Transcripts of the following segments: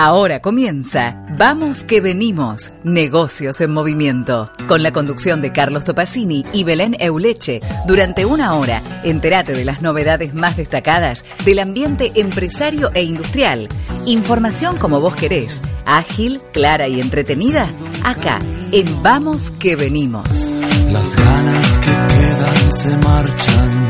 Ahora comienza Vamos que venimos, negocios en movimiento, con la conducción de Carlos Topacini y Belén Euleche. Durante una hora, entérate de las novedades más destacadas del ambiente empresario e industrial. Información como vos querés, ágil, clara y entretenida, acá, en Vamos que venimos. Las ganas que quedan se marchan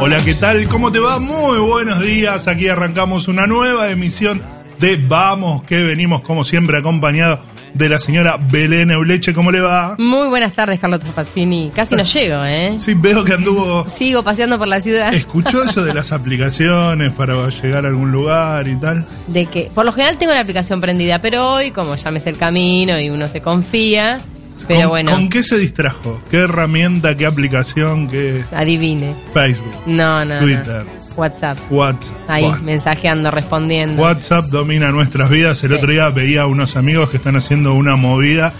Hola, ¿qué tal? ¿Cómo te va? Muy buenos días. Aquí arrancamos una nueva emisión de Vamos, que venimos como siempre acompañado de la señora Belén Euleche. ¿Cómo le va? Muy buenas tardes, Carlos Pazzini. Casi no llego, ¿eh? Sí, veo que anduvo... Sigo paseando por la ciudad. ¿Escuchó eso de las aplicaciones para llegar a algún lugar y tal? De que, por lo general tengo la aplicación prendida, pero hoy, como ya me sé el camino y uno se confía, pero ¿Con, bueno. ¿Con qué se distrajo? ¿Qué herramienta, qué aplicación, qué Adivine. Facebook, No, no. no. Twitter, WhatsApp. WhatsApp? Ahí, mensajeando, respondiendo. WhatsApp domina nuestras vidas. El Sí. otro día veía a unos amigos que están haciendo una movida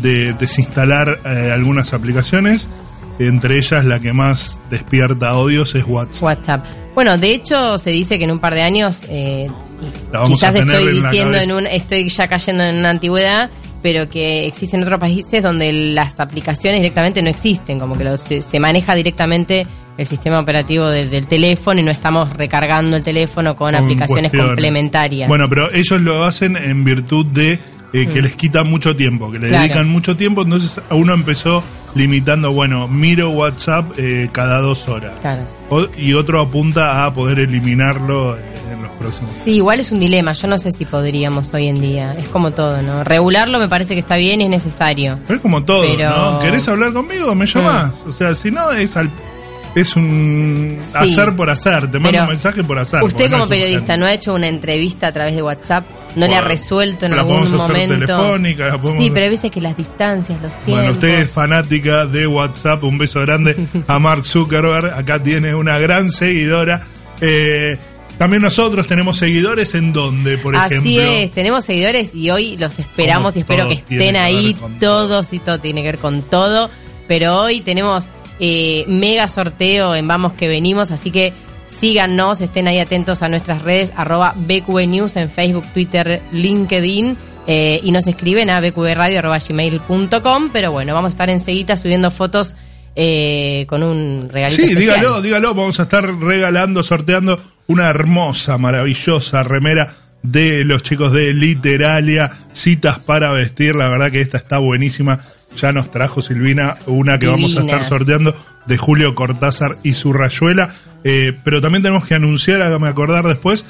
de desinstalar eh, algunas aplicaciones. Entre ellas, la que más despierta odios es WhatsApp. WhatsApp. Bueno, de hecho, se dice que en un par de años, eh, quizás estoy en diciendo en un, estoy ya cayendo en una antigüedad, pero que existen otros países donde las aplicaciones directamente no existen, como que lo- se, se maneja directamente el sistema operativo desde el teléfono y no estamos recargando el teléfono con, Con aplicaciones cuestiones. complementarias. Bueno, pero ellos lo hacen en virtud de eh, que Mm. les quita mucho tiempo, que le Claro. dedican mucho tiempo. Entonces, uno empezó limitando, bueno, miro WhatsApp eh, cada dos horas. Claro. O- y otro apunta a poder eliminarlo en los próximos. Sí, igual es un dilema. Yo no sé si podríamos hoy en día. Es como todo, ¿no? Regularlo me parece que está bien y es necesario. Pero es como todo, Pero- ¿no? ¿Querés hablar conmigo? Me llamás. O sea, si no, es al, es un Sí. hacer por hacer. Te mando un mensaje por hacer. Usted no como periodista, urgente. ¿no ha hecho una entrevista a través de WhatsApp? ¿No le ha resuelto en la algún podemos hacer momento? telefónica, la podemos- Sí, pero hay veces que las distancias, los tiempos... Bueno, usted es fanática de WhatsApp. Un beso grande a Mark Zuckerberg. Acá tiene una gran seguidora. Eh, también nosotros tenemos seguidores en donde, por Así ejemplo. es, tenemos seguidores y hoy los esperamos y espero que estén ahí todos y todo tiene que ver con todo. Pero hoy tenemos eh, mega sorteo en Vamos que venimos, así que síganos, estén ahí atentos a nuestras redes, arroba BQE News en Facebook, Twitter, LinkedIn. eh, y nos escriben a bqradio.gmail.com pero bueno, vamos a estar enseguida subiendo fotos eh, con un regalito Sí, especial. dígalo, dígalo. Vamos a estar regalando, sorteando una hermosa, maravillosa remera de los chicos de Literalia, citas para vestir. La verdad que esta está buenísima. Ya nos trajo Silvina una que vamos a estar sorteando de Julio Cortázar y su rayuela. Eh, pero también tenemos que anunciar, hágame acordar después,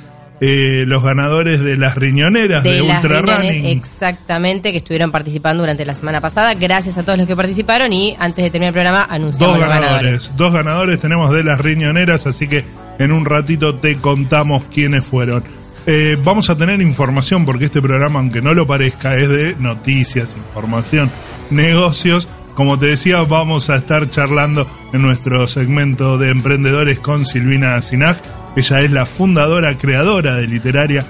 eh, los ganadores de las riñoneras de, las Ultra Running. Exactamente, que estuvieron participando durante la semana pasada. Gracias a todos los que participaron y antes de terminar el programa anunciamos Dos los ganadores. dos ganadores tenemos de las riñoneras, así que en un ratito te contamos quiénes fueron. Eh, vamos a tener información porque este programa, aunque no lo parezca, es de noticias, información, negocios. Como te decía, vamos a estar charlando en nuestro segmento de emprendedores con Silvina Sinaj. Ella es la fundadora, creadora de Literaria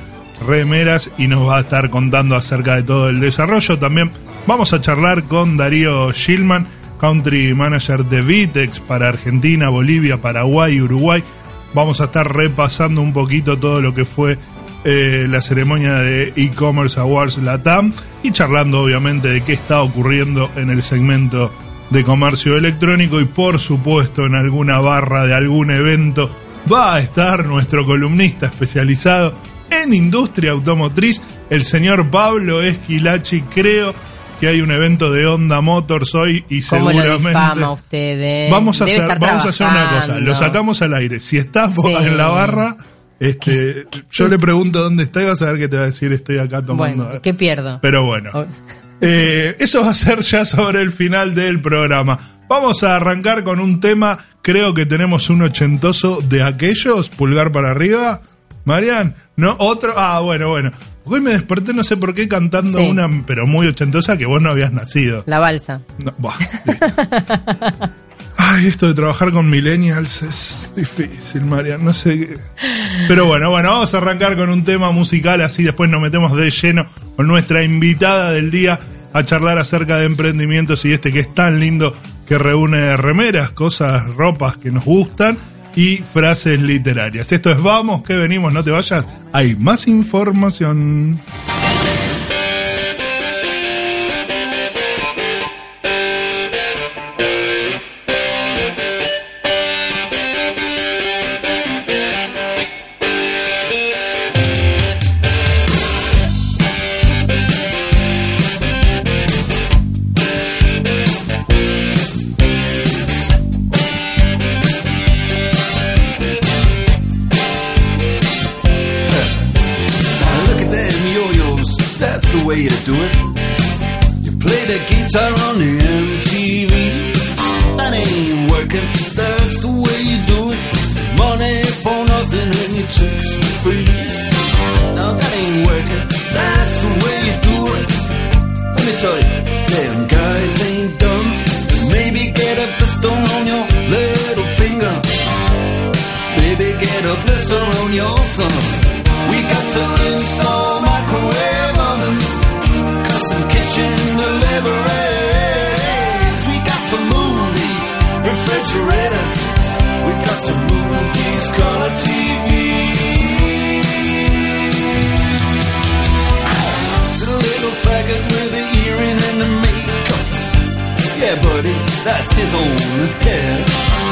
Remeras y nos va a estar contando acerca de todo el desarrollo. También vamos a charlar con Darío Schillman, Country Manager de Vitex para Argentina, Bolivia, Paraguay, Uruguay. Vamos a estar repasando un poquito todo lo que fue eh, la ceremonia de e-commerce awards Latam y charlando obviamente de qué está ocurriendo en el segmento de comercio electrónico y por supuesto en alguna barra de algún evento va a estar nuestro columnista especializado en industria automotriz, el señor Pablo Esquilachi. Creo que hay un evento de Honda Motors hoy y ¿Cómo lo seguramente difama usted? eh? Vamos a Debe hacer, vamos a hacer una cosa, lo sacamos al aire. Si estás vos Sí. en la barra, este, yo le pregunto dónde está y vas a ver que te va a decir estoy acá tomando. Bueno, ¿qué pierdo? Pero bueno, Oh. eh, eso va a ser ya sobre el final del programa. Vamos a arrancar con un tema, creo que tenemos un ochentoso de aquellos, pulgar para arriba. Marian, ¿no? Otro, ah, bueno, bueno. Hoy me desperté, no sé por qué, cantando Sí. una, pero muy ochentosa, que vos no habías nacido. La balsa. No. Ay, esto de trabajar con millennials es difícil, Marian, no sé qué. Pero bueno, bueno, vamos a arrancar con un tema musical, así después nos metemos de lleno con nuestra invitada del día a charlar acerca de emprendimientos y este que es tan lindo que reúne remeras, cosas, ropas que nos gustan y frases literarias. Esto es Vamos, que venimos, no te vayas. Hay más información. that's his own.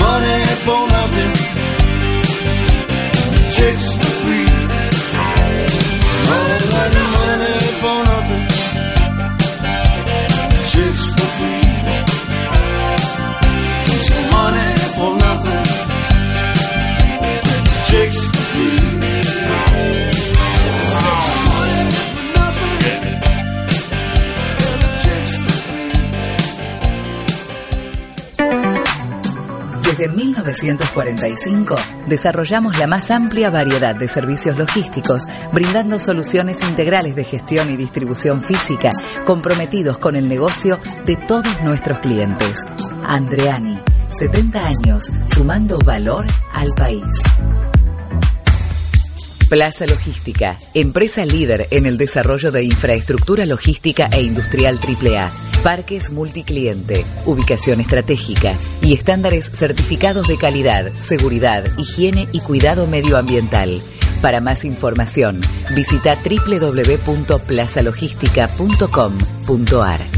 Money for nothing. Chicks for free. Desde 1945 desarrollamos la más amplia variedad de servicios logísticos, brindando soluciones integrales de gestión y distribución física, comprometidos con el negocio de todos nuestros clientes. Andreani, 70 años, sumando valor al país. Plaza Logística, empresa líder en el desarrollo de infraestructura logística e industrial AAA, parques multicliente, ubicación estratégica y estándares certificados de calidad, seguridad, higiene y cuidado medioambiental. Para más información, visita www.plazalogística.com.ar.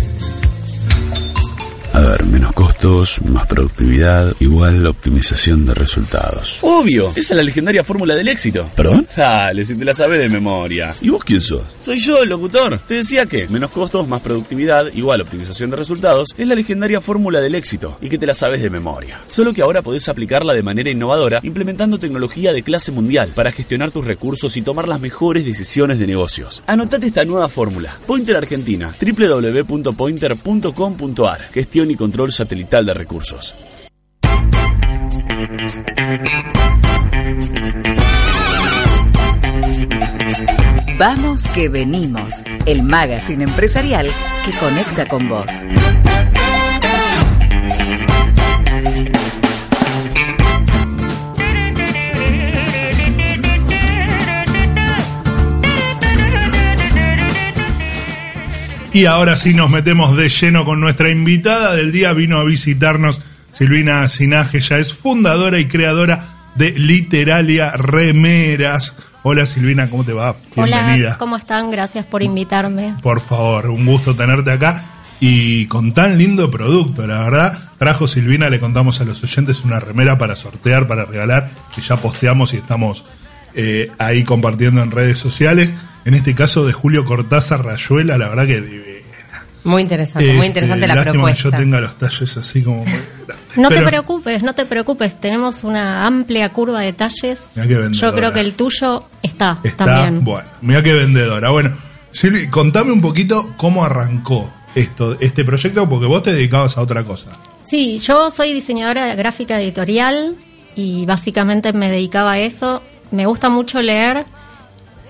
A ver, menos costos, más productividad, igual optimización de resultados. Obvio, esa es la legendaria fórmula del éxito. ¿Perdón? Dale, si te la sabes de memoria. ¿Y vos quién sos? Soy yo, el locutor. Te decía que menos costos, más productividad, igual optimización de resultados, es la legendaria fórmula del éxito y que te la sabes de memoria. Solo que ahora podés aplicarla de manera innovadora implementando tecnología de clase mundial para gestionar tus recursos y tomar las mejores decisiones de negocios. Anotate esta nueva fórmula. Pointer Argentina, www.pointer.com.ar. Gestión y control satelital de recursos. Vamos que venimos, el magazine empresarial que conecta con vos. Y ahora sí nos metemos de lleno con nuestra invitada del día. Vino a visitarnos Silvina Sinaje, ya es fundadora y creadora de Literalia Remeras. Hola Silvina, ¿cómo te va? Bienvenida. Hola, ¿cómo están? Gracias por invitarme. Por favor, un gusto tenerte acá y con tan lindo producto, la verdad. Trajo Silvina, le contamos a los oyentes una remera para sortear, para regalar, que ya posteamos y estamos eh, ahí compartiendo en redes sociales. En este caso de Julio Cortázar Rayuela, la verdad que divina. Muy interesante, muy Este, interesante la lástima propuesta. que yo tenga los talles así como... No te preocupes, no te preocupes. Tenemos una amplia curva de talles. Mirá qué vendedora. Yo creo que el tuyo está, Está, también. bueno, mira qué vendedora. Bueno, Silvi, contame un poquito cómo arrancó esto, este proyecto, porque vos te dedicabas a otra cosa. Sí, yo soy diseñadora gráfica editorial y básicamente me dedicaba a eso. Me gusta mucho leer.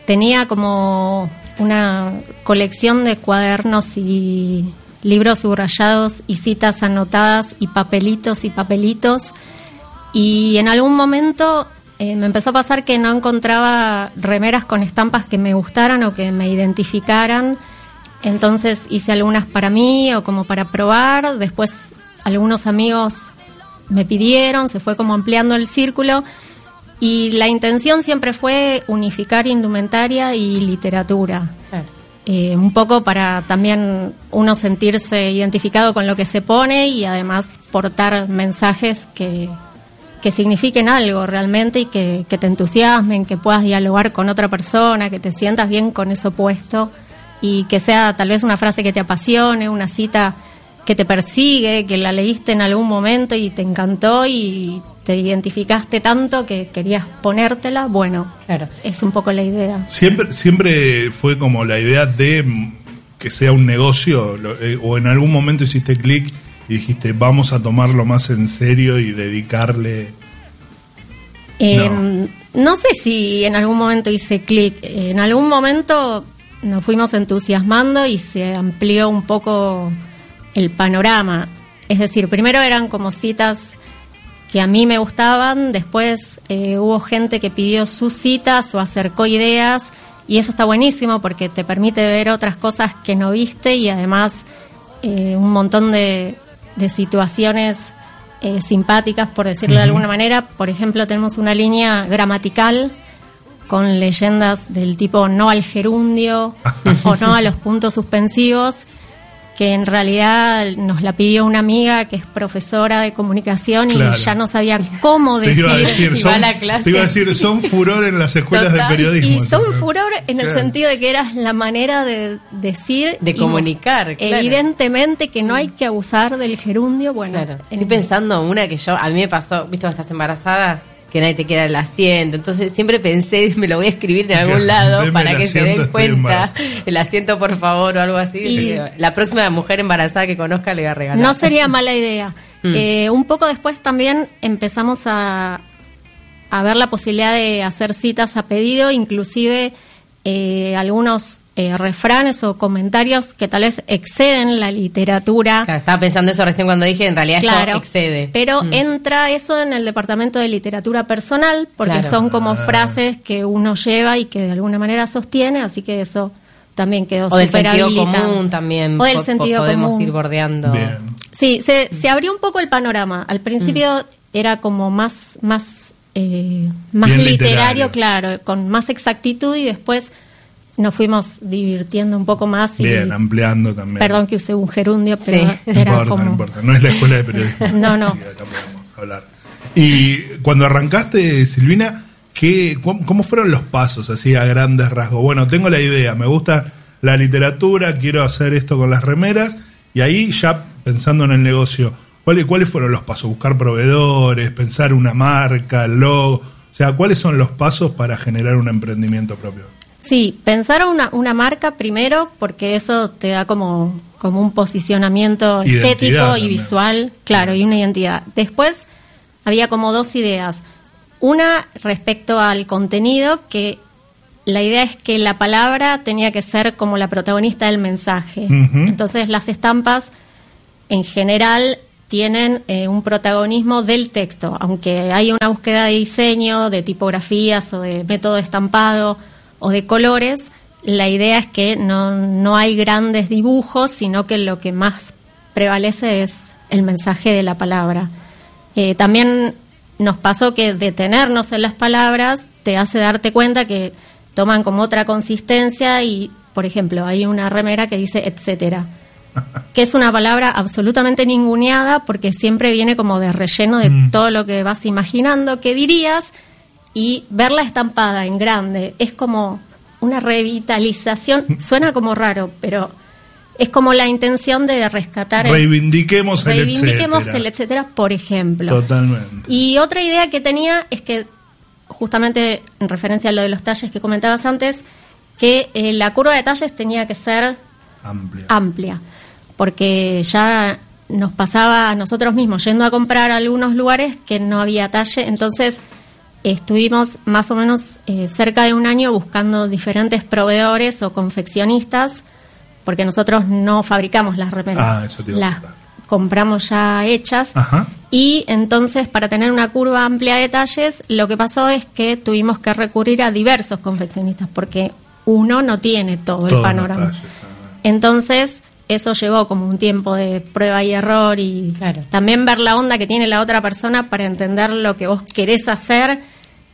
Tenía como una colección de cuadernos y libros subrayados y citas anotadas y papelitos y papelitos. Y en algún momento eh, me empezó a pasar que no encontraba remeras con estampas que me gustaran o que me identificaran. Entonces hice algunas para mí o como para probar. Después algunos amigos me pidieron, se fue como ampliando el círculo. Y la intención siempre fue unificar indumentaria y literatura. Claro. Eh, un poco para también uno sentirse identificado con lo que se pone y además portar mensajes que, que signifiquen algo realmente y que, que te entusiasmen, que puedas dialogar con otra persona, que te sientas bien con eso puesto y que sea tal vez una frase que te apasione, una cita que te persigue, que la leíste en algún momento y te encantó y te identificaste tanto que querías ponértela. Bueno, Claro. es un poco la idea. Siempre, siempre fue como la idea de que sea un negocio, lo- eh, o en algún momento hiciste clic y dijiste, vamos a tomarlo más en serio y dedicarle... Eh, No. no. sé si en algún momento hice clic. En algún momento nos fuimos entusiasmando y se amplió un poco el panorama. Es decir, primero eran como citas que a mí me gustaban, después eh, hubo gente que pidió sus citas o acercó ideas y eso está buenísimo porque te permite ver otras cosas que no viste y además eh, un montón de, de situaciones eh, simpáticas, por decirlo de alguna manera. Por ejemplo, tenemos una línea gramatical con leyendas del tipo no al gerundio o no a los puntos suspensivos, que en realidad nos la pidió una amiga que es profesora de comunicación Claro. y ya no sabía cómo Te decir. iba a decir, son, va a la clase. te iba a decir, son furor en las escuelas Total, de periodismo. Y son furor en el Claro. sentido de que era la manera de decir. De y comunicar, claro. Evidentemente que no hay que abusar del gerundio. Bueno, Claro. en- Estoy pensando una que yo, a mí me pasó, viste, cuando estás embarazada, que nadie te queda el asiento. Entonces siempre pensé, me lo voy a escribir en algún lado deme para que se den cuenta. El asiento, por favor, o algo así. Y- la próxima mujer embarazada que conozca le voy a regalar. No sería mala idea. Mm. Eh, un poco después también empezamos a, a ver la posibilidad de hacer citas a pedido, inclusive eh, algunos eh, refranes o comentarios que tal vez exceden la literatura. Claro, estaba pensando eso recién cuando dije, en realidad Claro, esto excede. pero Mm. entra eso en el departamento de literatura personal, porque Claro. son como Ah. frases que uno lleva y que de alguna manera sostiene, así que eso también quedó o del sentido habilitado. común también. O del po- sentido podemos común. ir bordeando. Bien. Sí, se, se abrió un poco el panorama. Al principio era como más, más, eh, más Bien literario, literario. claro, con más exactitud y después nos fuimos divirtiendo un poco más. Y, Bien, ampliando también. perdón que usé un gerundio, pero Sí. No era importa, como... no importa. No es la escuela de periodismo. No, no. Sí, acá podemos hablar. Y cuando arrancaste, Silvina, ¿qué, cómo, cómo fueron los pasos así a grandes rasgos? Bueno, tengo la idea, me gusta la literatura, quiero hacer esto con las remeras, y ahí ya pensando en el negocio, ¿cuáles, cuáles fueron los pasos? Buscar proveedores, pensar una marca, el logo, o sea, ¿cuáles son los pasos para generar un emprendimiento propio? Sí, pensar una, una marca primero, porque eso te da como, como un posicionamiento Identidad estético y visual, claro, y una identidad. Después había como dos ideas. Una respecto al contenido, que la idea es que la palabra tenía que ser como la protagonista del mensaje. Entonces las estampas en general tienen eh, un protagonismo del texto, aunque hay una búsqueda de diseño, de tipografías o de método estampado o de colores, la idea es que no, no hay grandes dibujos, sino que lo que más prevalece es el mensaje de la palabra. Eh, también nos pasó que detenernos en las palabras te hace darte cuenta que toman como otra consistencia y, por ejemplo, hay una remera que dice etcétera, que es una palabra absolutamente ninguneada porque siempre viene como de relleno de Mm. todo lo que vas imaginando que dirías y verla estampada en grande es como una revitalización, suena como raro, pero es como la intención de rescatar el, Reivindiquemos el reivindiquemos etcétera. el etcétera, por ejemplo. Totalmente. Y otra idea que tenía es que, justamente en referencia a lo de los talles que comentabas antes, que eh, la curva de talles tenía que ser Amplia. amplia, porque ya nos pasaba a nosotros mismos yendo a comprar a algunos lugares que no había talle, entonces estuvimos más o menos eh, cerca de un año buscando diferentes proveedores o confeccionistas, porque nosotros no fabricamos las remeras, Ah, eso te las compramos ya hechas. Ajá. Y entonces, para tener una curva amplia de talles, lo que pasó es que tuvimos que recurrir a diversos confeccionistas, porque uno no tiene todo el panorama. talles, ajá. Entonces, eso llevó como un tiempo de prueba y error y Claro. también ver la onda que tiene la otra persona para entender lo que vos querés hacer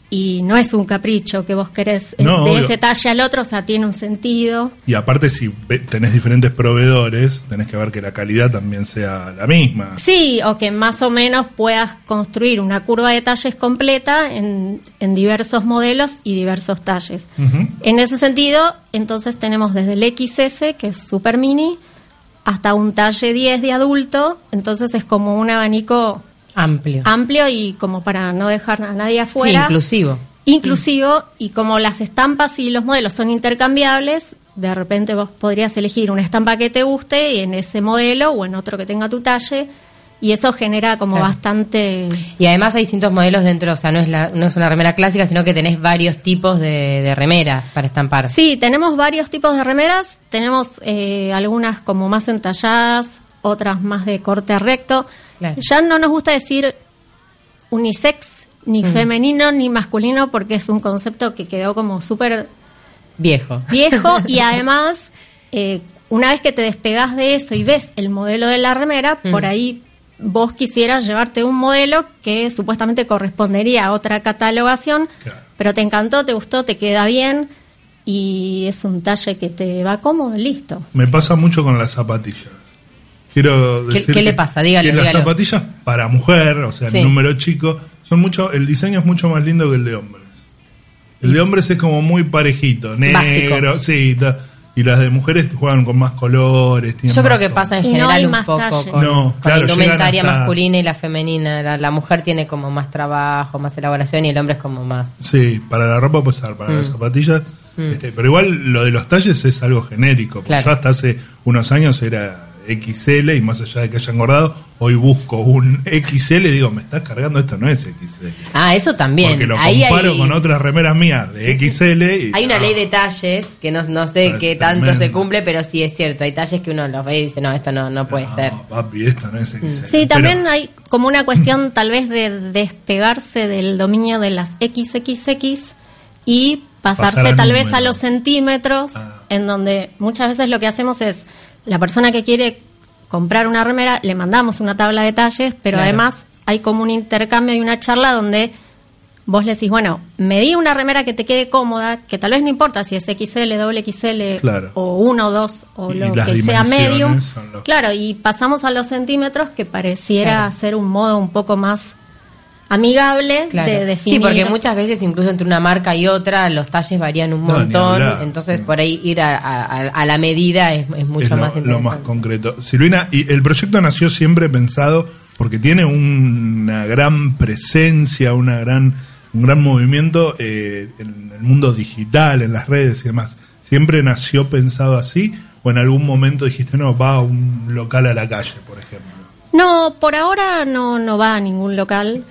y no es un capricho que vos querés eh, No, de obvio. ese talle al otro, o sea, tiene un sentido. Y aparte, si ve- tenés diferentes proveedores, tenés que ver que la calidad también sea la misma. Sí, o que más o menos puedas construir una curva de talles completa en, en diversos modelos y diversos talles. En ese sentido, entonces tenemos desde el XS, que es super mini, hasta un talle 10 de adulto, entonces es como un abanico Amplio. amplio y como para no dejar a nadie sí, afuera. inclusivo. inclusivo y como las estampas y los modelos son intercambiables, de repente vos podrías elegir una estampa que te guste y en ese modelo o en otro que tenga tu talle y eso genera como Claro. bastante Y además hay distintos modelos dentro, o sea, no es, la, no es una remera clásica, sino que tenés varios tipos de, de remeras para estampar. Sí, tenemos varios tipos de remeras, tenemos eh, algunas como más entalladas, otras más de corte recto. Claro. Ya no nos gusta decir unisex, ni Mm. femenino, ni masculino, porque es un concepto que quedó como súper Viejo. viejo y además eh, una vez que te despegas de eso y ves el modelo de la remera, Mm. por ahí vos quisieras llevarte un modelo que supuestamente correspondería a otra catalogación, Claro. pero te encantó, te gustó, te queda bien y es un talle que te va cómodo, listo. Me pasa mucho con las zapatillas. Quiero ¿Qué- decir qué le pasa? Dígalo, que las zapatillas para mujer, o sea, Sí. el número chico, son mucho, el diseño es mucho más lindo que el de hombres. El de hombres es como muy parejito, negro, Básico. sí, ta- y las de mujeres juegan con más colores. tienen Yo creo más que pasa en Y no general hay un más poco con, No, con claro, la indumentaria hasta- masculina y la femenina. La, la mujer tiene como más trabajo, más elaboración y el hombre es como más... Sí, para la ropa puede ser, para las Mm. zapatillas. Mm. este, pero igual lo de los talles es algo genérico. porque Claro. ya hasta hace unos años era XL y más allá de que haya engordado, hoy busco un XL y digo, me estás cargando, esto no es XL. Ah, eso también. Porque lo Ahí comparo hay- con otras remeras mías de XL. Y, Hay una ah, ley de talles que no, no sé qué tanto tremendo. se cumple, pero sí es cierto. Hay talles que uno los ve y dice, no, esto no, no puede no, ser. papi, esto no es XL. Sí, también Pero- hay como una cuestión tal vez de despegarse del dominio de las XXX y pasarse Pasar tal vez a los centímetros, Ah. en donde muchas veces lo que hacemos es la persona que quiere comprar una remera, le mandamos una tabla de talles, pero Claro. además hay como un intercambio y una charla donde vos le decís, bueno, medí una remera que te quede cómoda, que tal vez no importa si es XL, doble XL Claro. o 1 o 2 o lo que sea medium. los- Claro, y pasamos a los centímetros que pareciera Claro. ser un modo un poco más amigable Claro. de definir. Sí, porque muchas veces incluso entre una marca y otra los talles varían un montón, entonces por ahí ir a, a- a la medida es, es mucho es lo, más lo interesante. más concreto. Silvina, y el proyecto nació siempre pensado porque tiene una gran presencia, una gran, un gran movimiento eh, en el mundo digital, en las redes y demás. ¿Siempre nació pensado así? ¿O en algún momento dijiste, no, va a un local a la calle, por ejemplo? No, por ahora no, no va a ningún local.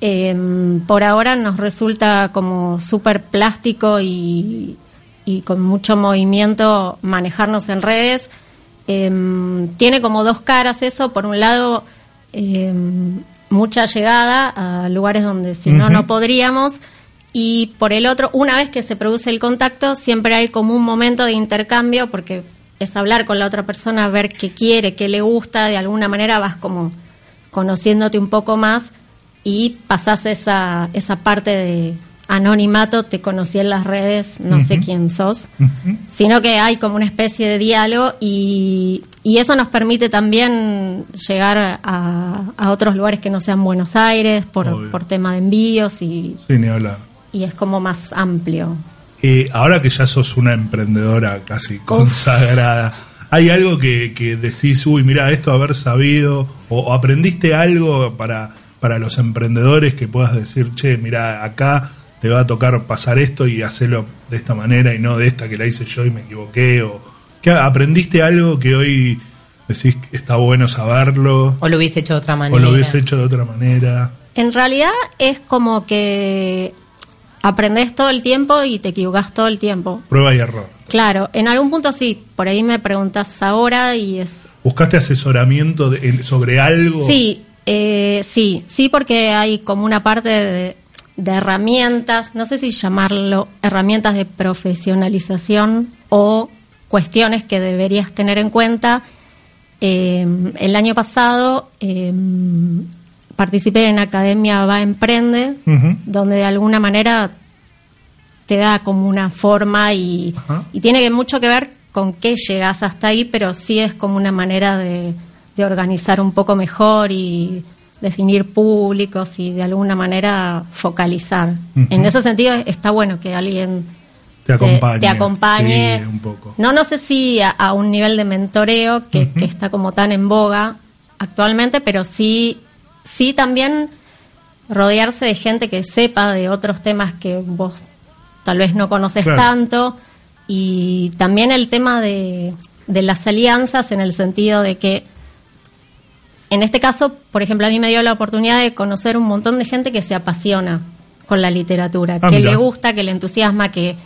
Eh, por ahora nos resulta como súper plástico y, y con mucho movimiento manejarnos en redes. Eh, tiene como dos caras eso. Por un lado, eh, mucha llegada a lugares donde si no, no podríamos. Y por el otro, una vez que se produce el contacto, siempre hay como un momento de intercambio porque es hablar con la otra persona, ver qué quiere, qué le gusta, de alguna manera vas como conociéndote un poco más y pasás esa, esa parte de anonimato, te conocí en las redes, no sé quién sos, sino que hay como una especie de diálogo y, y eso nos permite también llegar a, a otros lugares que no sean Buenos Aires por, por tema de envíos y, Sí, ni hablar. y es como más amplio. Eh, ahora que ya sos una emprendedora casi consagrada, ¿hay algo que, que decís, uy, mira, esto haber sabido, o, o aprendiste algo para, para los emprendedores que puedas decir, che, mira, acá te va a tocar pasar esto y hacerlo de esta manera y no de esta que la hice yo y me equivoqué? o ¿qué, ¿Aprendiste algo que hoy decís que está bueno saberlo? O lo hubiese hecho de otra manera. ¿O lo hubiese hecho de otra manera? En realidad es como que aprendes todo el tiempo y te equivocas todo el tiempo. Prueba y error. Claro, en algún punto sí, por ahí me preguntas ahora y es... ¿Buscaste asesoramiento de- sobre algo? Sí, eh, sí, sí, porque hay como una parte de, de herramientas, no sé si llamarlo herramientas de profesionalización o cuestiones que deberías tener en cuenta. Eh, el año pasado eh, participé en Academia Va Emprende, donde de alguna manera te da como una forma y, y tiene mucho que ver con qué llegas hasta ahí, pero sí es como una manera de, de organizar un poco mejor y definir públicos y de alguna manera focalizar. En ese sentido está bueno que alguien Te acompañe. te acompañe. Sí, un poco. No, no sé si a, a un nivel de mentoreo que, está como tan en boga actualmente, pero sí, sí también rodearse de gente que sepa de otros temas que vos tal vez no conoces Claro. tanto y también el tema de, de las alianzas en el sentido de que en este caso, por ejemplo, a mí me dio la oportunidad de conocer un montón de gente que se apasiona con la literatura, Ah, que mira. le gusta, que le entusiasma, que,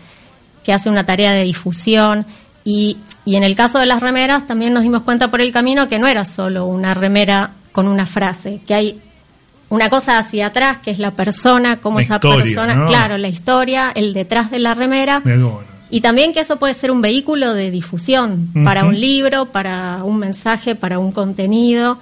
que hace una tarea de difusión. Y, y en el caso de las remeras también nos dimos cuenta por el camino que no era solo una remera con una frase, que hay una cosa hacia atrás, que es la persona, cómo La esa historia, persona, ¿no? claro, la historia, el detrás de la remera. Y también que eso puede ser un vehículo de difusión para un libro, para un mensaje, para un contenido.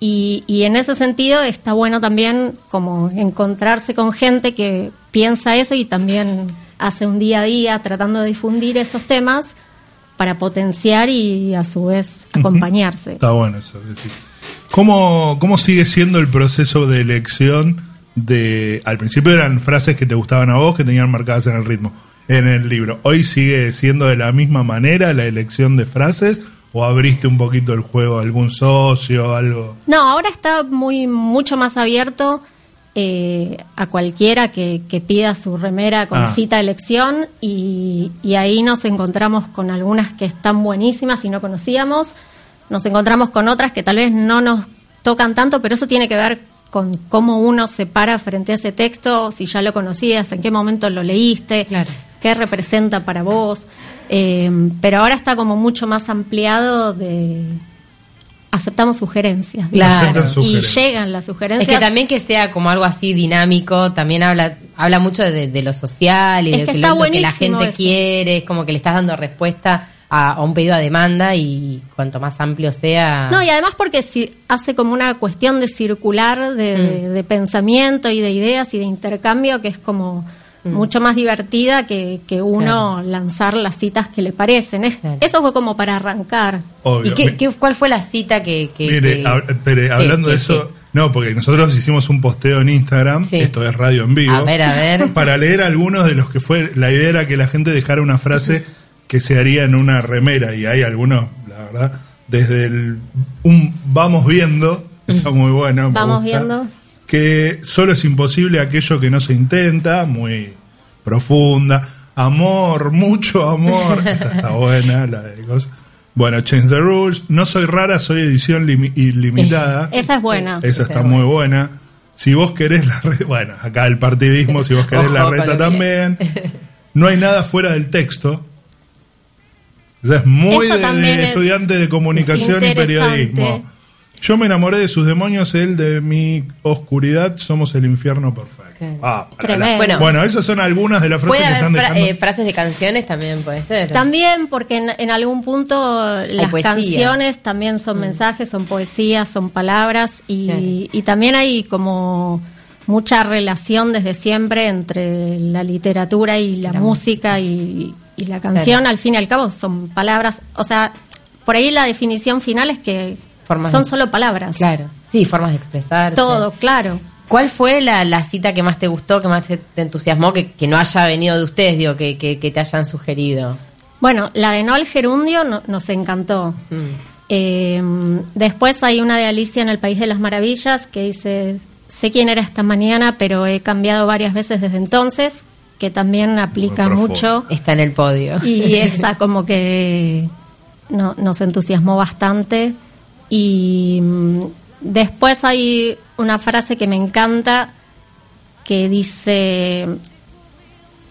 Y, y en ese sentido está bueno también como encontrarse con gente que piensa eso y también hace un día a día tratando de difundir esos temas para potenciar y a su vez acompañarse. Está bueno eso. sí. ¿Cómo, ¿Cómo sigue siendo el proceso de elección de... Al principio eran frases que te gustaban a vos, que tenían marcadas en el ritmo, en el libro. ¿Hoy sigue siendo de la misma manera la elección de frases? ¿O abriste un poquito el juego a algún socio, algo? No, ahora está muy mucho más abierto eh, a cualquiera que, que pida su remera con Ah. cita de elección y, y ahí nos encontramos con algunas que están buenísimas y no conocíamos, nos encontramos con otras que tal vez no nos tocan tanto, pero eso tiene que ver con cómo uno se para frente a ese texto, si ya lo conocías, en qué momento lo leíste, Claro. Qué representa para vos. Eh, pero ahora está como mucho más ampliado de aceptamos sugerencias. Claro. Y sugerencias. llegan las Es sugerencias. que también que sea como algo así dinámico, también habla habla mucho de, de lo social y Es de que lo, lo que la gente eso. quiere, es como que le estás dando respuesta a, a un pedido a demanda y cuanto más amplio sea... No, y además porque si hace como una cuestión de circular de, Mm. de- de pensamiento y de ideas y de intercambio que es como Mm. mucho más divertida que, que uno lanzar las citas que le parecen. Es- Claro. Eso fue como para arrancar. Obvio. ¿Y qué, qué- cuál fue la cita que... que- Mire, que- hab- hablando que- de eso, no, porque nosotros hicimos un posteo en Instagram, Sí. esto es radio en vivo, A ver, a ver. para leer algunos de los que fue, la idea era que la gente dejara una frase que se haría en una remera, y hay algunos, la verdad, desde el un vamos viendo, está muy bueno. Vamos gusta, viendo. Que solo es imposible aquello que no se intenta, muy profunda. Amor, mucho amor. Esa está buena, la de cosas. Bueno, Change the Rules. No soy rara, soy edición limi- ilimitada. Esa es buena. Esa está muy buena. Si vos querés la reta, bueno, acá el partidismo, si vos querés Ojo la reta también. No hay nada fuera del texto. O sea, es muy de, estudiante de comunicación y periodismo. Yo me enamoré de sus demonios, él de mi oscuridad, somos el infierno perfecto. Ah, la- Bueno. bueno, esas son algunas de las frases Puede que están fra- dejando. eh, frases de canciones también, puede ser. También porque en, en algún punto las poesía. canciones también son mensajes, son poesías, son palabras y, Claro. y también hay como mucha relación desde siempre entre la literatura y la, La música y, y la canción. Claro. Al fin y al cabo son palabras, o sea, por ahí la definición final es que Formas son de- solo palabras. Claro. Sí, formas de expresar. Todo, claro. ¿Cuál fue la, la cita que más te gustó, que más te te entusiasmó, que, que no haya venido de ustedes, digo, que, que, que te hayan sugerido? Bueno, la de No al Gerundio no- nos encantó. Mm. Eh, después hay una de Alicia en el País de las Maravillas que dice, sé quién era esta mañana, pero he cambiado varias veces desde entonces, que también aplica mucho. Está en el podio. Y esa como que no- nos entusiasmó bastante. Y mm, después hay una frase que me encanta que dice,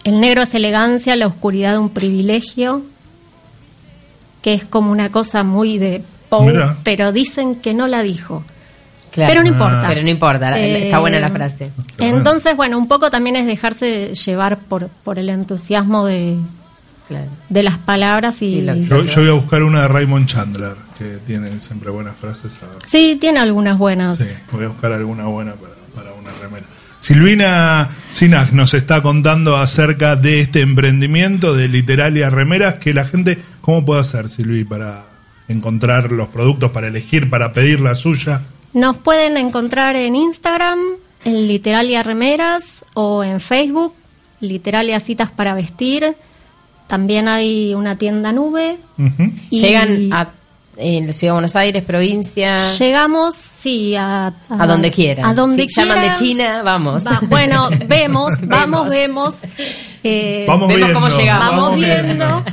el negro es elegancia, la oscuridad un privilegio, que es como una cosa muy de Poe, pero dicen que no la dijo. Claro. Pero no importa. Pero no importa, la- Eh, está buena la frase. Entonces, bueno, un poco también es dejarse llevar por, por el entusiasmo de, Claro. de las palabras y Sí, lo- Yo, yo voy a buscar una de Raymond Chandler, que tiene siempre buenas frases. a. Sí, tiene algunas buenas. Sí, voy a buscar alguna buena para, para una remera. Silvina Sinac nos está contando acerca de este emprendimiento de Literalia Remeras, que la gente, ¿cómo puede hacer, Silvi, para encontrar los productos, para elegir, para pedir la suya? Nos pueden encontrar en Instagram, en Literalia Remeras o en Facebook, Literalia Citas para Vestir. También hay una tienda nube. Ujú. y Llegan a en la Ciudad de Buenos Aires, provincia. Llegamos, sí, a, A donde quieran. A donde Si llaman quieran. de China, vamos. Va- bueno, vemos, vamos, vemos. Eh, Vamos vemos viendo, cómo llegamos. vamos vamos viendo.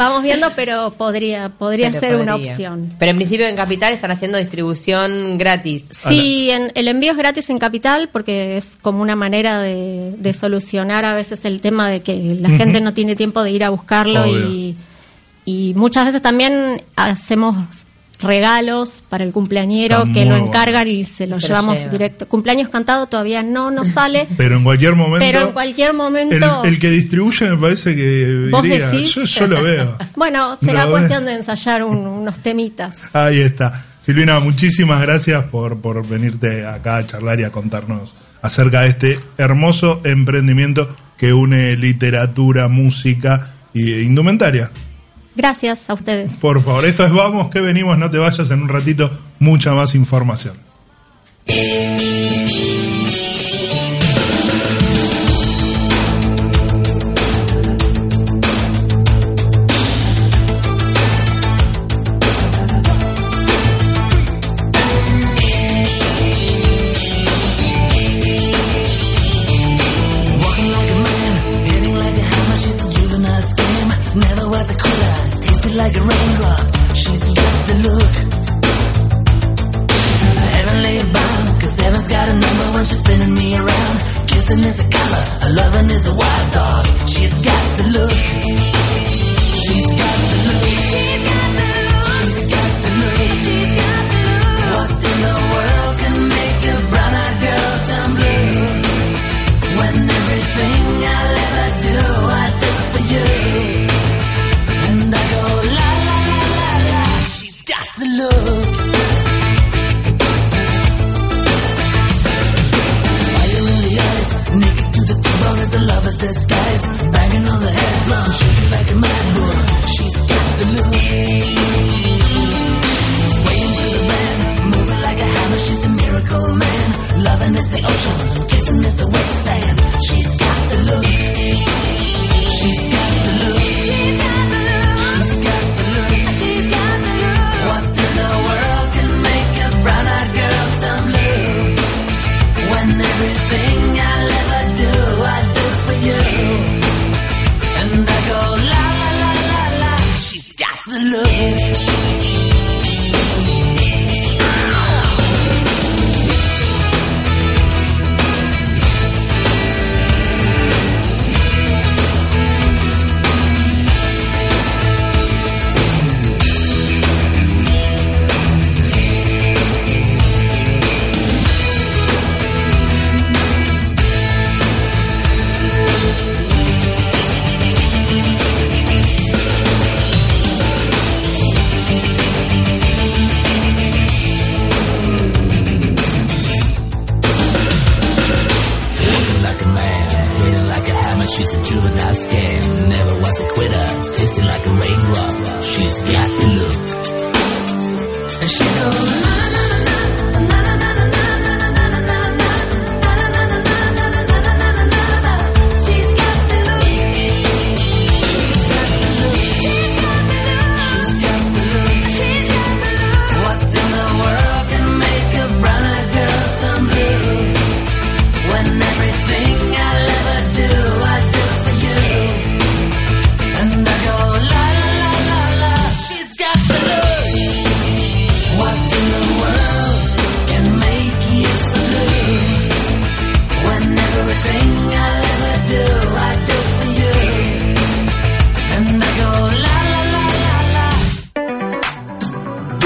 Vamos viendo, pero podría, podría Pero ser una opción. Pero en principio en Capital están haciendo distribución gratis. Sí, en- el envío es gratis en Capital porque es como una manera de, de solucionar a veces el tema de que la gente no tiene tiempo de ir a buscarlo y, y muchas veces también hacemos regalos para el cumpleañero Está que lo encargan y se lo se lo llevamos directo. Cumpleaños cantado todavía no nos sale, Pero en cualquier momento. pero en cualquier momento... el, el que distribuye me parece que ¿Vos iría. decís? Yo, yo lo veo. Bueno, será Lo cuestión de ensayar un- unos temitas. Ahí está. Silvina, muchísimas gracias por, por venirte acá a charlar y a contarnos acerca de este hermoso emprendimiento que une literatura, música e indumentaria. Gracias a ustedes. Por favor, esto es Vamos, que venimos, no te vayas en un ratito, mucha más información.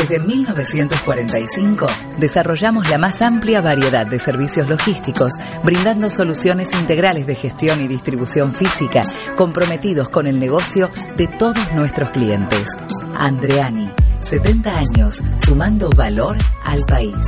Desde 1945 desarrollamos la más amplia variedad de servicios logísticos, brindando soluciones integrales de gestión y distribución física, comprometidos con el negocio de todos nuestros clientes. Andreani, 70 años, sumando valor al país.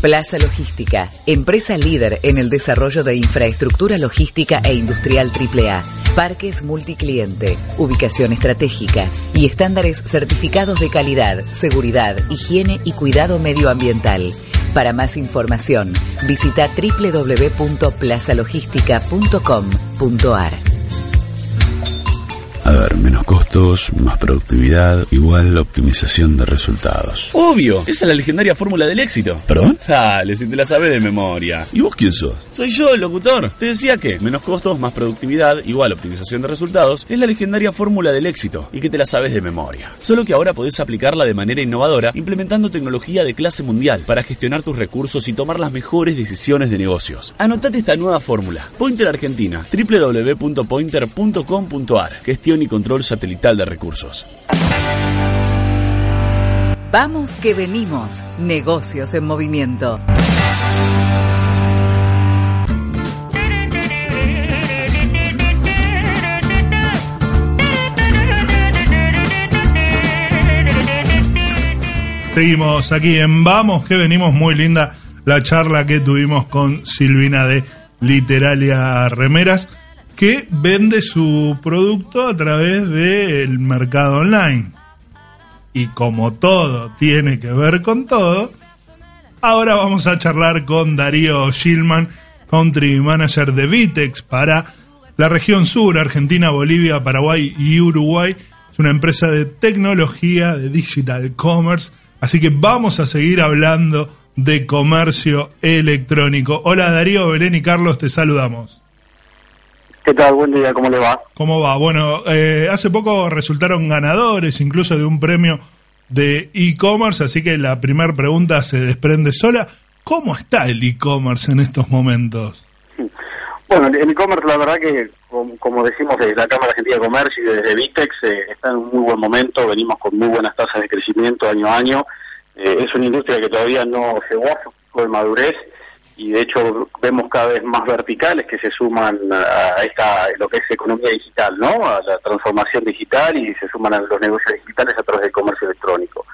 Plaza Logística, empresa líder en el desarrollo de infraestructura logística e industrial AAA, parques multicliente, ubicación estratégica y estándares certificados de calidad, seguridad, higiene y cuidado medioambiental. Para más información, visita www.plazalogística.com.ar. A ver, menos costos, más productividad, igual optimización de resultados. Obvio, esa es la legendaria fórmula del éxito. ¿Perdón? Dale, si te la sabes de memoria. ¿Y vos quién sos? Soy yo, el locutor. Te decía que menos costos, más productividad, igual optimización de resultados, es la legendaria fórmula del éxito y que te la sabes de memoria. Solo que ahora podés aplicarla de manera innovadora implementando tecnología de clase mundial para gestionar tus recursos y tomar las mejores decisiones de negocios. Anotate esta nueva fórmula. Pointer Argentina, www.pointer.com.ar. Gestión y control satelital de recursos. Vamos que venimos. Negocios en movimiento. Seguimos aquí en Vamos, que venimos muy linda la charla que tuvimos con Silvina de Literalia Remeras, que vende su producto a través del mercado online. Y como todo tiene que ver con todo, ahora vamos a charlar con Darío Schillman, Country Manager de Vitex para la región sur, Argentina, Bolivia, Paraguay y Uruguay. Es una empresa de tecnología, de digital commerce. Así que vamos a seguir hablando de comercio electrónico. Hola Darío, Belén y Carlos, te saludamos. ¿Qué tal? Buen día, ¿cómo le va? ¿Cómo va? Bueno, eh, hace poco resultaron ganadores incluso de un premio de e-commerce, así que la primera pregunta se desprende sola. ¿Cómo está el e-commerce en estos momentos? Bueno, el e-commerce, la verdad que, como, decimos desde la Cámara Argentina de Comercio y desde Vitex, eh, está en un muy buen momento, venimos con muy buenas tasas de crecimiento año a año. Eh, es una industria que todavía no llegó a su de madurez y de hecho vemos cada vez más verticales que se suman a esta lo que es economía digital, ¿no? A la transformación digital y se suman a los negocios digitales a través del comercio electrónico.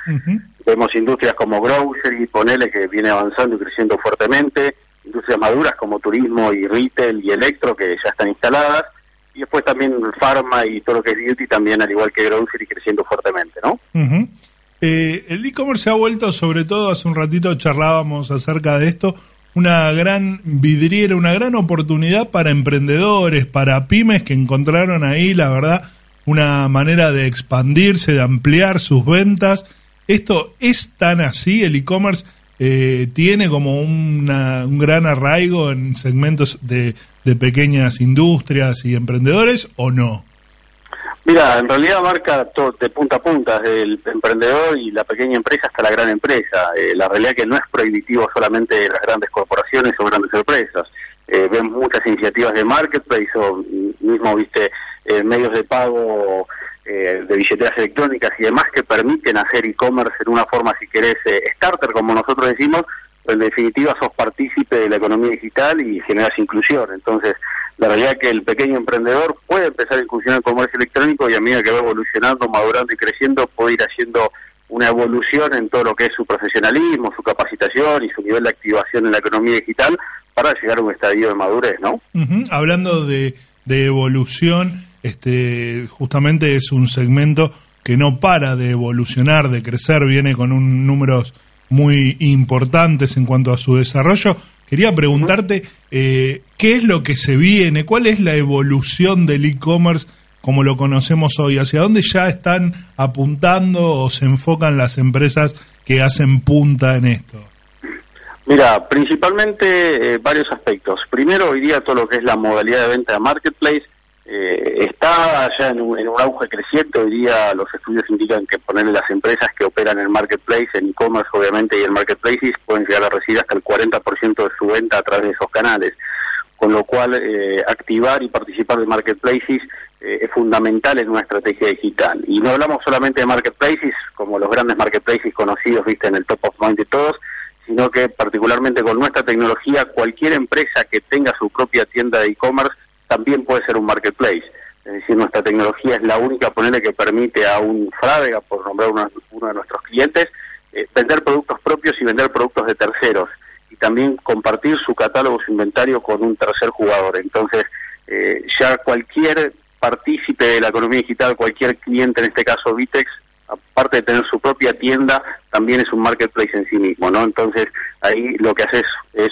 Vemos industrias como grocery, ponele que viene avanzando y creciendo fuertemente industrias maduras como turismo y retail y electro que ya están instaladas y después también pharma y todo lo que es beauty también al igual que grocery creciendo fuertemente, ¿no? Eh, el e-commerce se ha vuelto, sobre todo hace un ratito charlábamos acerca de esto, una gran vidriera, una gran oportunidad para emprendedores, para pymes que encontraron ahí, la verdad, una manera de expandirse, de ampliar sus ventas. ¿Esto es tan así? ¿El e-commerce eh, tiene como un gran arraigo en segmentos de, pequeñas industrias y emprendedores o no? Mira, en realidad marca de punta a punta, desde el emprendedor y la pequeña empresa hasta la gran empresa. Eh, la realidad es que no es prohibitivo solamente de las grandes corporaciones o grandes empresas. Eh, vemos muchas iniciativas de marketplace o mismo, viste, eh, medios de pago eh, de billeteras electrónicas y demás que permiten hacer e-commerce en una forma, si querés, eh, starter, como nosotros decimos, en definitiva sos partícipe de la economía digital y generas inclusión. Entonces, la realidad es que el pequeño emprendedor puede empezar a incursionar en comercio electrónico y a medida que va evolucionando, madurando y creciendo, puede ir haciendo una evolución en todo lo que es su profesionalismo, su capacitación y su nivel de activación en la economía digital para llegar a un estadio de madurez, ¿no? Hablando de, de evolución, este, justamente es un segmento que no para de evolucionar, de crecer, viene con un números muy importantes en cuanto a su desarrollo. Quería preguntarte eh, qué es lo que se viene, cuál es la evolución del e-commerce como lo conocemos hoy, hacia dónde ya están apuntando o se enfocan las empresas que hacen punta en esto. Mira, principalmente eh, varios aspectos. Primero, hoy día todo lo que es la modalidad de venta de marketplace eh, está ya en un, auge creciente. Hoy día los estudios indican que ponerle las empresas que operan en marketplace, en e-commerce obviamente y en marketplaces, pueden llegar a recibir hasta el 40% de su venta a través de esos canales. Con lo cual, eh, activar y participar de marketplaces eh, es fundamental en una estrategia digital. Y no hablamos solamente de marketplaces, como los grandes marketplaces conocidos, viste, en el top of mind de todos, sino que particularmente con nuestra tecnología, cualquier empresa que tenga su propia tienda de e-commerce también puede ser un marketplace. Es decir, nuestra tecnología es la única, ponerle que permite a un Frávega, por nombrar uno, de nuestros clientes, eh, vender productos propios y vender productos de terceros. Y también compartir su catálogo, su inventario con un tercer jugador. Entonces, eh, ya cualquier partícipe de la economía digital, cualquier cliente, en este caso Vitex, aparte de tener su propia tienda, también es un marketplace en sí mismo, ¿no? Entonces, ahí lo que haces es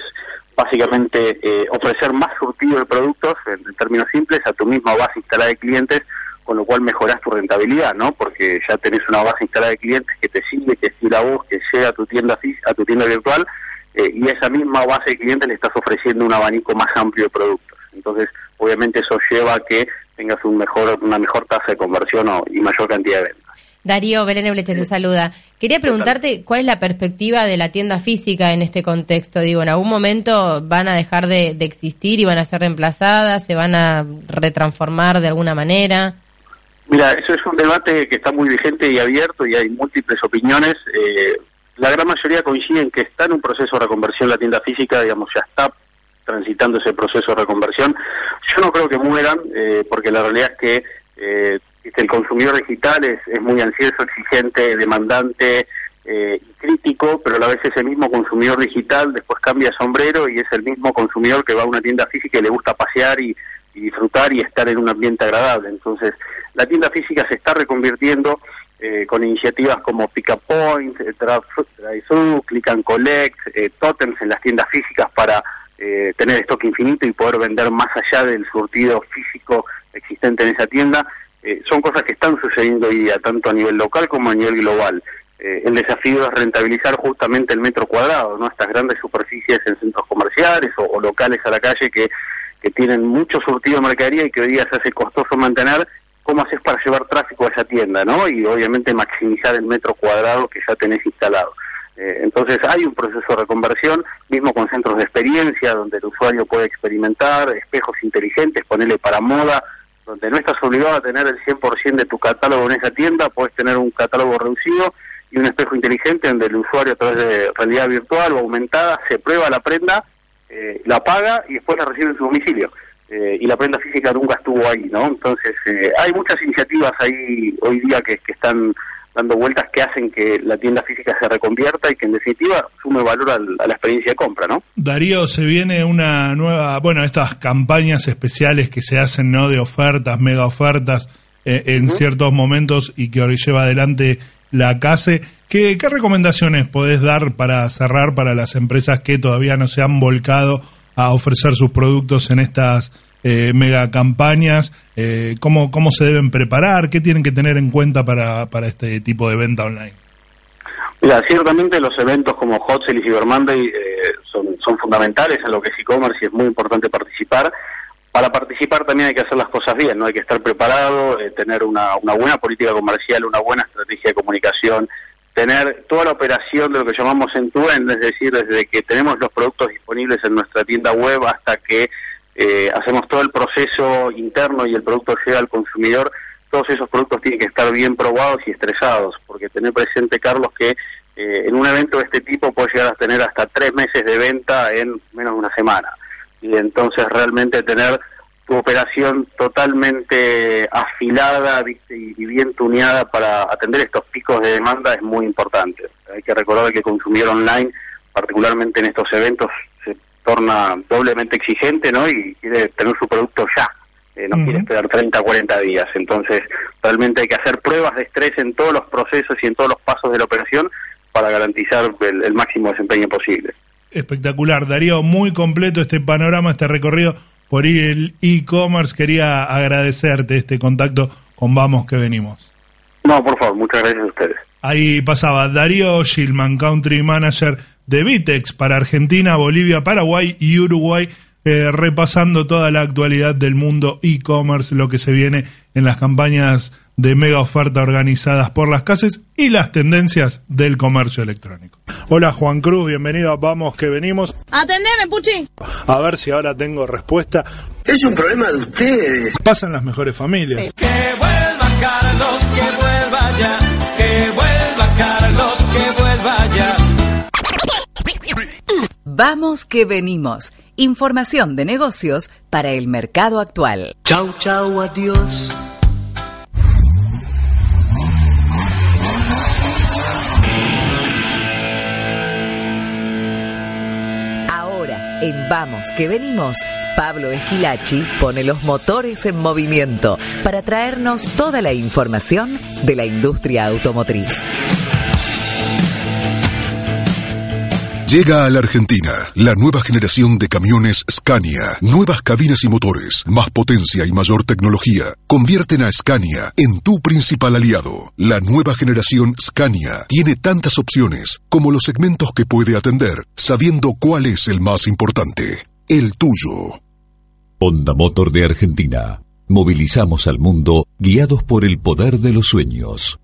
básicamente eh, ofrecer más surtido de productos, en, términos simples, a tu misma base instalada de clientes, con lo cual mejoras tu rentabilidad, ¿no? Porque ya tenés una base instalada de clientes que te sigue, que sigue la voz, que llega a tu tienda a tu tienda virtual, eh, y a esa misma base de clientes le estás ofreciendo un abanico más amplio de productos. Entonces, obviamente eso lleva a que tengas un mejor, una mejor tasa de conversión y mayor cantidad de ventas. Darío Belén Ebleche te saluda. Quería preguntarte cuál es la perspectiva de la tienda física en este contexto. Digo, ¿en algún momento van a dejar de, existir y van a ser reemplazadas? ¿Se van a retransformar de alguna manera? Mira, eso es un debate que está muy vigente y abierto y hay múltiples opiniones. Eh, la gran mayoría coinciden que está en un proceso de reconversión la tienda física, digamos, ya está transitando ese proceso de reconversión. Yo no creo que mueran, eh, porque la realidad es que eh, el consumidor digital es, es muy ansioso, exigente, demandante eh, y crítico, pero a la vez ese mismo consumidor digital después cambia sombrero y es el mismo consumidor que va a una tienda física y le gusta pasear y, disfrutar y estar en un ambiente agradable. Entonces, la tienda física se está reconvirtiendo eh, con iniciativas como Pick Up Point, eh, Drive-Thru, Click and Collect, eh, Totems en las tiendas físicas para eh, tener stock infinito y poder vender más allá del surtido físico existente en esa tienda. Eh, son cosas que están sucediendo hoy día, tanto a nivel local como a nivel global. Eh, el desafío es rentabilizar justamente el metro cuadrado, ¿no? Estas grandes superficies en centros comerciales o, locales a la calle que, que tienen mucho surtido de mercadería y que hoy día se hace costoso mantener. ¿Cómo haces para llevar tráfico a esa tienda, no? Y obviamente maximizar el metro cuadrado que ya tenés instalado. Eh, entonces hay un proceso de reconversión, mismo con centros de experiencia, donde el usuario puede experimentar, espejos inteligentes, ponerle para moda, donde no estás obligado a tener el 100% de tu catálogo en esa tienda, puedes tener un catálogo reducido y un espejo inteligente donde el usuario a través de realidad virtual o aumentada se prueba la prenda, eh, la paga y después la recibe en su domicilio. Eh, y la prenda física nunca estuvo ahí, ¿no? Entonces, eh, hay muchas iniciativas ahí hoy día que, que están dando vueltas que hacen que la tienda física se reconvierta y que en definitiva sume valor al- a la experiencia de compra, ¿no? Darío, se viene una nueva, bueno, estas campañas especiales que se hacen, ¿no? De ofertas, mega ofertas eh, en ciertos momentos y que hoy lleva adelante la CASE. ¿Qué, ¿Qué recomendaciones podés dar para cerrar para las empresas que todavía no se han volcado a ofrecer sus productos en estas eh, mega campañas? Eh, ¿cómo, ¿Cómo se deben preparar? ¿Qué tienen que tener en cuenta para, para este tipo de venta online? Mira, ciertamente los eventos como Hot Sale y Cyber Monday eh, son, son fundamentales en lo que es e-commerce y es muy importante participar. Para participar también hay que hacer las cosas bien, no hay que estar preparado, eh, tener una, una buena política comercial, una buena estrategia de comunicación, tener toda la operación de lo que llamamos end-to-end, es decir, desde que tenemos los productos disponibles en nuestra tienda web hasta que eh, hacemos todo el proceso interno y el producto llega al consumidor, todos esos productos tienen que estar bien probados y estresados, porque tener presente, Carlos, que eh, en un evento de este tipo puede llegar a tener hasta tres meses de venta en menos de una semana. Y entonces realmente tener tu operación totalmente afilada y bien tuneada para atender estos picos de demanda es muy importante. Hay que recordar que el consumidor online, particularmente en estos eventos, torna doblemente exigente ¿no? y quiere tener su producto ya. Eh, no quiere esperar 30 o 40 días. Entonces, realmente hay que hacer pruebas de estrés en todos los procesos y en todos los pasos de la operación para garantizar el, el máximo desempeño posible. Espectacular, Darío, muy completo este panorama, este recorrido por el e-commerce. Quería agradecerte este contacto con Vamos que venimos. No, por favor, muchas gracias a ustedes. Ahí pasaba Darío Gilman, Country Manager de Vitex para Argentina, Bolivia, Paraguay y Uruguay, eh, repasando toda la actualidad del mundo e-commerce, lo que se viene en las campañas de mega oferta organizadas por las casas y las tendencias del comercio electrónico. Hola Juan Cruz, bienvenido a Vamos que venimos. Atendeme, Puchi. A ver si ahora tengo respuesta. Es un problema de ustedes. Pasan las mejores familias. Que vuelva Carlos, que vuelva ya. Que vuelva Vamos que venimos. Información de negocios para el mercado actual. Chau, chau, adiós. Ahora, en Vamos que venimos, Pablo Esquilachi pone los motores en movimiento para traernos toda la información de la industria automotriz. Llega a la Argentina la nueva generación de camiones Scania. Nuevas cabinas y motores, más potencia y mayor tecnología. Convierten a Scania en tu principal aliado. La nueva generación Scania tiene tantas opciones como los segmentos que puede atender, sabiendo cuál es el más importante. El tuyo. Honda Motor de Argentina. Movilizamos al mundo guiados por el poder de los sueños.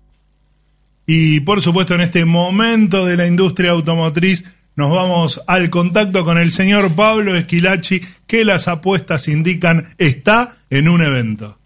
Y por supuesto en este momento de la industria automotriz nos vamos al contacto con el señor Pablo Esquilachi que las apuestas indican está en un evento.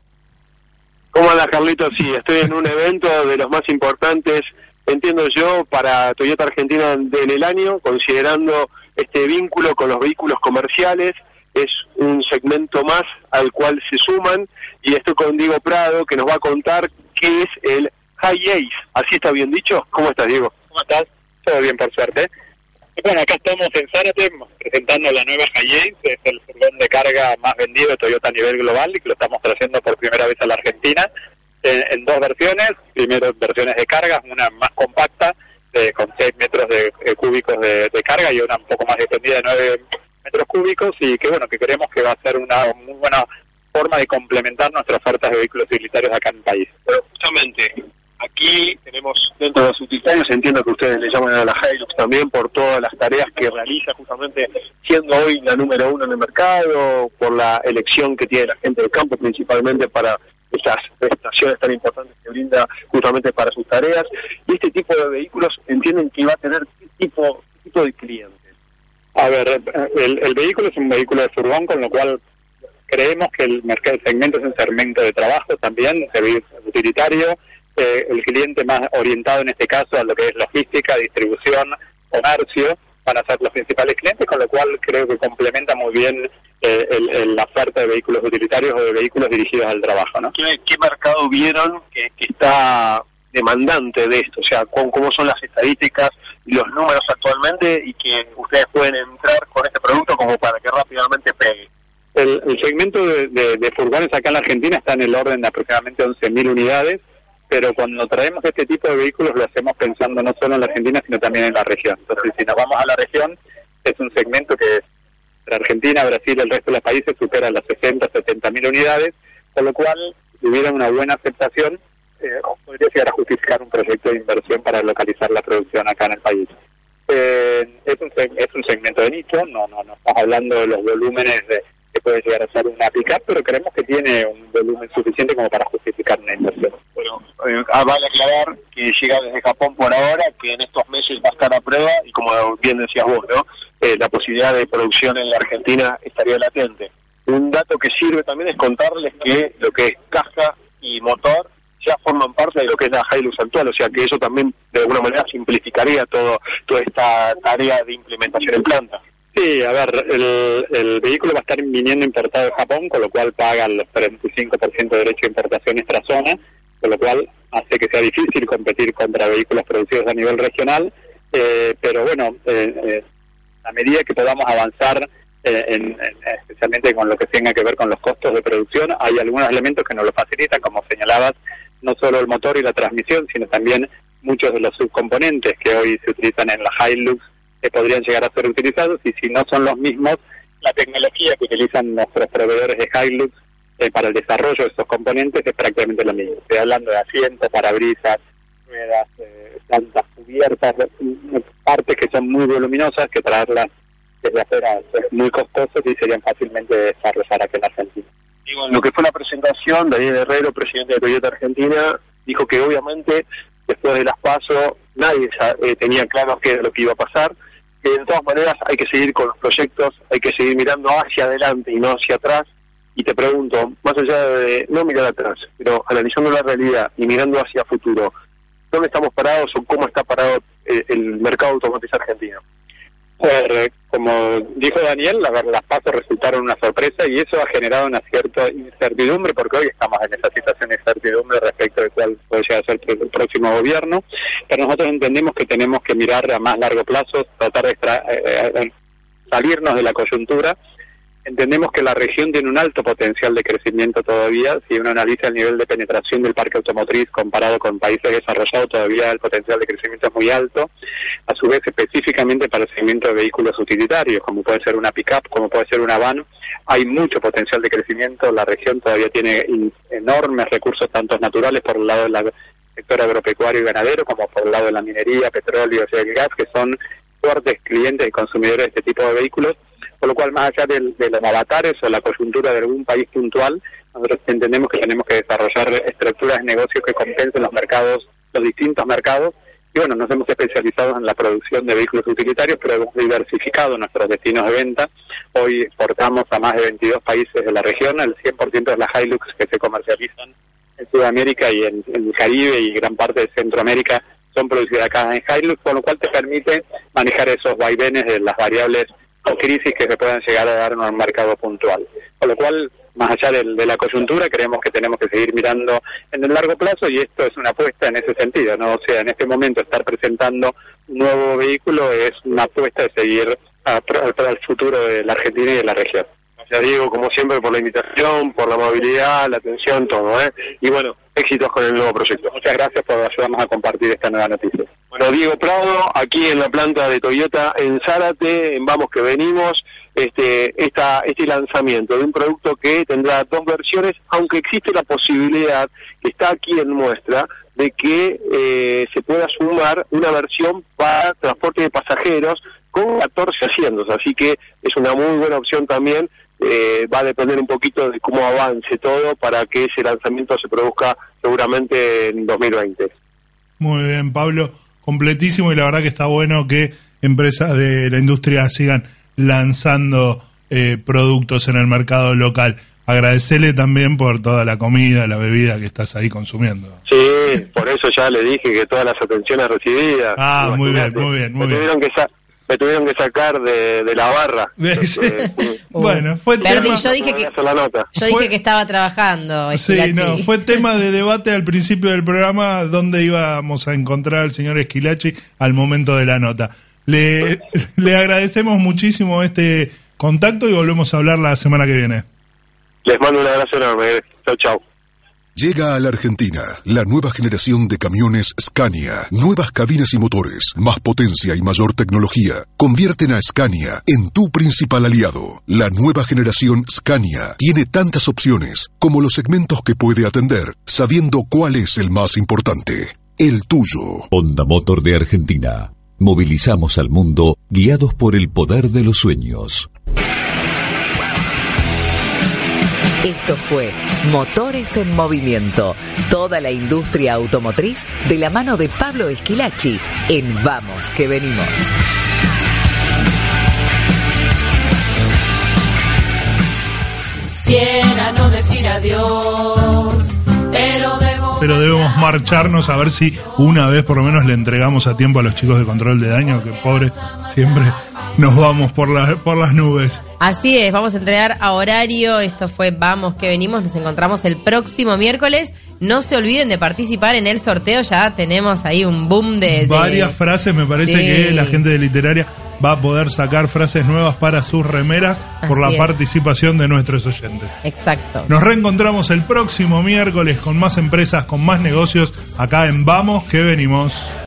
¿Cómo andas, Carlitos? Sí, estoy en un evento de los más importantes, entiendo yo, para Toyota Argentina en el año, considerando este vínculo con los vehículos comerciales. Es un segmento más al cual se suman y estoy con Diego Prado que nos va a contar qué es el High Ace. ¿Así está bien dicho? ¿Cómo estás, Diego? ¿Cómo estás? Todo bien, por suerte. Bueno, acá estamos en Zárate presentando la nueva Hiace, es el furgón de carga más vendido de Toyota a nivel global y que lo estamos trayendo por primera vez a la Argentina en, en dos versiones. Primero versiones de carga, una más compacta de, con 6 metros de, eh, cúbicos de, carga y una un poco más extendida de 9 metros cúbicos y que bueno, que creemos que va a ser una muy buena forma de complementar nuestras ofertas de vehículos utilitarios acá en el país. Justamente aquí tenemos dentro de los utilitarios, entiendo que ustedes le llaman a la Hilux también por todas las tareas que realiza justamente siendo hoy la número uno en el mercado, por la elección que tiene la gente del campo principalmente para estas prestaciones tan importantes que brinda justamente para sus tareas. Y este tipo de vehículos entienden que va a tener qué tipo, tipo de cliente? A ver, el, el vehículo es un vehículo de furgón, con lo cual creemos que el mercado segmento es un segmento de trabajo también, servicio utilitario, eh, el cliente más orientado en este caso a lo que es logística, distribución, comercio, van a ser los principales clientes, con lo cual creo que complementa muy bien eh, el- el- la oferta de vehículos utilitarios o de vehículos dirigidos al trabajo, ¿no? ¿Qué, qué mercado vieron que, que está demandante de esto? O sea, ¿cómo, cómo son las estadísticas y los números actualmente y que ustedes pueden entrar con este producto como para que rápidamente pegue? El, el segmento de, de- de furgones acá en la Argentina está en el orden de aproximadamente 11.000 unidades, pero cuando traemos este tipo de vehículos lo hacemos pensando no solo en la Argentina, sino también en la región. Entonces, si nos vamos a la región, es un segmento que entre Argentina, Brasil el resto de los países supera las 60, 70 mil unidades, con lo cual, si hubiera una buena aceptación, eh, podría llegar a justificar un proyecto de inversión para localizar la producción acá en el país. Eh, es, un, es un segmento de nicho, no, no, no estamos hablando de los volúmenes de, que puede llegar a ser una pick pero creemos que tiene un volumen suficiente como para justificar una inversión. Bueno, eh, ah, vale aclarar que llega desde Japón por ahora, que en estos meses va a estar a prueba y como bien decías vos, ¿no? Eh, la posibilidad de producción en la Argentina estaría latente. Un dato que sirve también es contarles que lo que es caja y motor ya forman parte de lo que es la Hilux actual, o sea que eso también de alguna manera simplificaría todo toda esta tarea de implementación en planta. Sí, a ver, el, el vehículo va a estar viniendo importado de Japón, con lo cual paga el 35% de derecho de importación extra zona, con lo cual hace que sea difícil competir contra vehículos producidos a nivel regional, eh, pero bueno, eh, eh, a medida que podamos avanzar, eh, en- especialmente con lo que tenga que ver con los costos de producción, hay algunos elementos que nos lo facilitan, como señalabas, no solo el motor y la transmisión, sino también muchos de los subcomponentes que hoy se utilizan en la Hilux que podrían llegar a ser utilizados y si no son los mismos, la tecnología que utilizan nuestros proveedores de Hilux eh, para el desarrollo de estos componentes es prácticamente lo mismo. Estoy hablando de asientos, parabrisas, ruedas, eh, plantas cubiertas, eh, partes que son muy voluminosas que traerlas desde afuera es muy costoso y serían fácilmente de desarrollar aquí en Argentina. Digo, en lo que fue la presentación, Daniel Herrero, presidente de Toyota Argentina, dijo que obviamente después de las PASO nadie eh, tenía claro qué lo que iba a pasar, que de todas maneras hay que seguir con los proyectos, hay que seguir mirando hacia adelante y no hacia atrás. Y te pregunto, más allá de no mirar atrás, pero analizando la realidad y mirando hacia futuro, ¿dónde estamos parados o cómo está parado eh, el mercado automotriz argentino? Eh, como dijo Daniel, la, las pasos resultaron una sorpresa y eso ha generado una cierta incertidumbre porque hoy estamos en esa situación de incertidumbre respecto de cuál puede llegar a ser el próximo gobierno. Pero nosotros entendemos que tenemos que mirar a más largo plazo, tratar de extra- eh, eh, salirnos de la coyuntura. Entendemos que la región tiene un alto potencial de crecimiento todavía. Si uno analiza el nivel de penetración del parque automotriz comparado con países desarrollados, todavía el potencial de crecimiento es muy alto. A su vez, específicamente para el segmento de vehículos utilitarios, como puede ser una pick-up, como puede ser una van, hay mucho potencial de crecimiento. La región todavía tiene enormes recursos, tanto naturales por el lado del sector agropecuario y ganadero, como por el lado de la minería, petróleo y gas, que son fuertes clientes y consumidores de este tipo de vehículos por lo cual más allá de, los avatares o la coyuntura de algún país puntual, nosotros entendemos que tenemos que desarrollar estructuras de negocios que compensen los mercados, los distintos mercados, y bueno, nos hemos especializado en la producción de vehículos utilitarios, pero hemos diversificado nuestros destinos de venta. Hoy exportamos a más de 22 países de la región, el 100% de las Hilux que se comercializan en Sudamérica y en el Caribe y gran parte de Centroamérica son producidas acá en Hilux, con lo cual te permite manejar esos vaivenes de las variables o crisis que se puedan llegar a dar en un mercado puntual. Con lo cual, más allá del- de, la coyuntura, creemos que tenemos que seguir mirando en el largo plazo y esto es una apuesta en ese sentido, ¿no? O sea, en este momento estar presentando un nuevo vehículo es una apuesta de seguir para el futuro de la Argentina y de la región. Gracias Diego, como siempre, por la invitación, por la amabilidad, la atención, todo, ¿eh? Y bueno, éxitos con el nuevo proyecto. Muchas gracias por ayudarnos a compartir esta nueva noticia. Bueno, Diego Prado, aquí en la planta de Toyota en Zárate, en Vamos que venimos, este, esta, este lanzamiento de un producto que tendrá dos versiones, aunque existe la posibilidad, que está aquí en muestra, de que eh, se pueda sumar una versión para transporte de pasajeros con 14 asientos, así que es una muy buena opción también. eh, va a depender un poquito de cómo avance todo para que ese lanzamiento se produzca seguramente en 2020. Muy bien, Pablo. Completísimo y la verdad que está bueno que empresas de la industria sigan lanzando eh, productos en el mercado local. Agradecerle también por toda la comida, la bebida que estás ahí consumiendo. Sí, por eso ya le dije que todas las atenciones recibidas. Ah, muy bien, muy bien, muy me bien. Tuvieron que sa- me tuvieron que sacar de, de la barra. Bueno, fue Perdí, tema, yo dije que, Hacer la nota. yo dije que estaba trabajando. sí, no, fue tema de debate al principio del programa dónde íbamos a encontrar al señor Esquilachi al momento de la nota. Le, le agradecemos muchísimo este contacto y volvemos a hablar la semana que viene. Les mando un abrazo enorme. Chau, chau. Llega a la Argentina la nueva generación de camiones Scania. Nuevas cabinas y motores, más potencia y mayor tecnología. Convierten a Scania en tu principal aliado. La nueva generación Scania tiene tantas opciones como los segmentos que puede atender, sabiendo cuál es el más importante. El tuyo. Honda Motor de Argentina. Movilizamos al mundo guiados por el poder de los sueños. Esto fue Motores en Movimiento, toda la industria automotriz de la mano de Pablo Esquilachi en Vamos que venimos. Quisiera no decir adiós, pero debo. Pero debemos marcharnos a ver si una vez por lo menos le entregamos a tiempo a los chicos de control de daño, que pobre, siempre nos vamos por, la- por las nubes. Así es, vamos a entregar a horario. Esto fue Vamos que venimos. Nos encontramos el próximo miércoles. No se olviden de participar en el sorteo. Ya tenemos ahí un boom de. de- Varias frases, me parece Sí. que la gente de literaria va a poder sacar frases nuevas para sus remeras por la es. participación de nuestros oyentes. Exacto. Nos reencontramos el próximo miércoles con más empresas, con más negocios, acá en Vamos que venimos.